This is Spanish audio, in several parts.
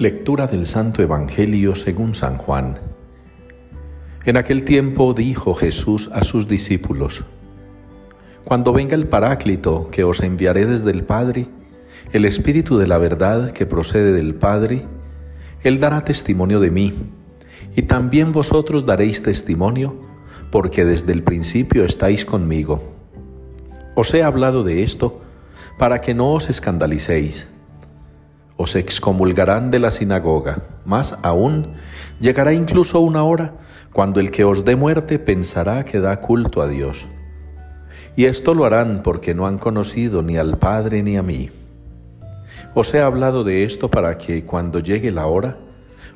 Lectura del Santo Evangelio según San Juan. En aquel tiempo dijo Jesús a sus discípulos, Cuando venga el Paráclito que os enviaré desde el Padre, el Espíritu de la verdad que procede del Padre, Él dará testimonio de mí, y también vosotros daréis testimonio, porque desde el principio estáis conmigo. Os he hablado de esto para que no os escandalicéis os excomulgarán de la sinagoga. Más aún, llegará incluso una hora cuando el que os dé muerte pensará que da culto a Dios. Y esto lo harán porque no han conocido ni al Padre ni a mí. Os he hablado de esto para que cuando llegue la hora,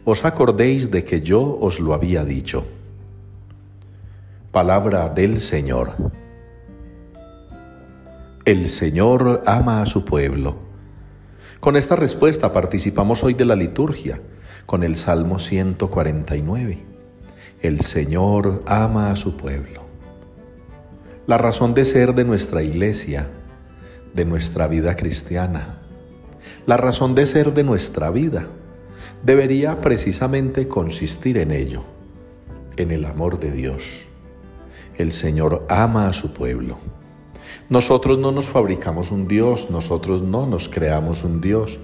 os acordéis de que yo os lo había dicho. Palabra del Señor. El Señor ama a su pueblo con esta respuesta participamos hoy de la liturgia con el Salmo 149. El Señor ama a su pueblo. La razón de ser de nuestra iglesia, de nuestra vida cristiana, la razón de ser de nuestra vida, debería precisamente consistir en ello, en el amor de Dios. El Señor ama a su pueblo. Nosotros no nos fabricamos un Dios, nosotros no nos creamos un Dios,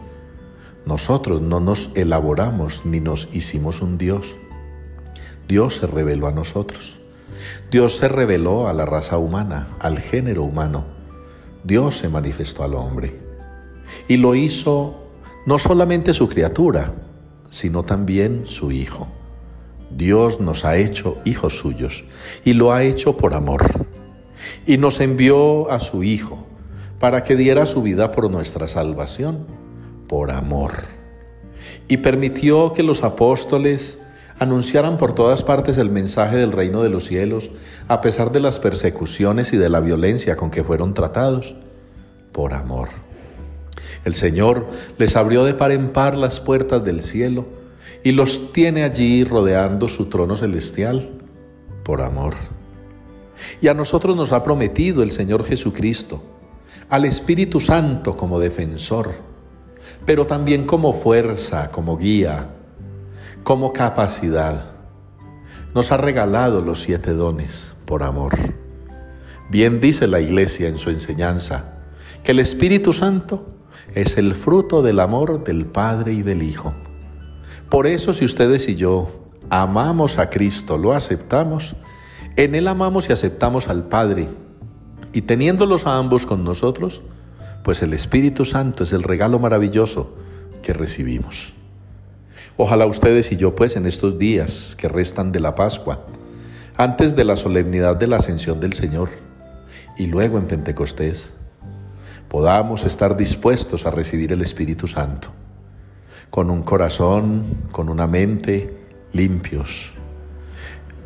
nosotros no nos elaboramos ni nos hicimos un Dios. Dios se reveló a nosotros. Dios se reveló a la raza humana, al género humano. Dios se manifestó al hombre. Y lo hizo no solamente su criatura, sino también su Hijo. Dios nos ha hecho hijos suyos y lo ha hecho por amor y nos envió a su Hijo para que diera su vida por nuestra salvación, por amor. Y permitió que los apóstoles anunciaran por todas partes el mensaje del reino de los cielos, a pesar de las persecuciones y de la violencia con que fueron tratados, por amor. El Señor les abrió de par en par las puertas del cielo y los tiene allí rodeando su trono celestial, por amor. Y a nosotros nos ha prometido el Señor Jesucristo, al Espíritu Santo como defensor, pero también como fuerza, como guía, como capacidad. Nos ha regalado los siete dones por amor. Bien dice la Iglesia en su enseñanza que el Espíritu Santo es el fruto del amor del Padre y del Hijo. Por eso si ustedes y yo amamos a Cristo, lo aceptamos, en Él amamos y aceptamos al Padre, y teniéndolos a ambos con nosotros, pues el Espíritu Santo es el regalo maravilloso que recibimos. Ojalá ustedes y yo, pues, en estos días que restan de la Pascua, antes de la solemnidad de la ascensión del Señor y luego en Pentecostés, podamos estar dispuestos a recibir el Espíritu Santo, con un corazón, con una mente limpios,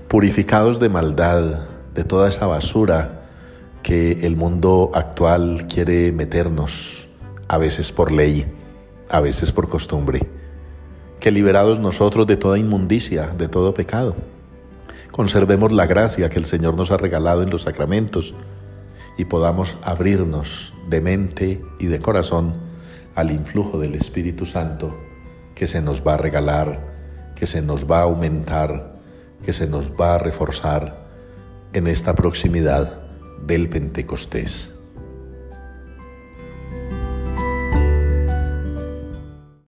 purificados de maldad, de toda esa basura que el mundo actual quiere meternos, a veces por ley, a veces por costumbre, que liberados nosotros de toda inmundicia, de todo pecado, conservemos la gracia que el Señor nos ha regalado en los sacramentos y podamos abrirnos de mente y de corazón al influjo del Espíritu Santo que se nos va a regalar, que se nos va a aumentar que se nos va a reforzar en esta proximidad del Pentecostés.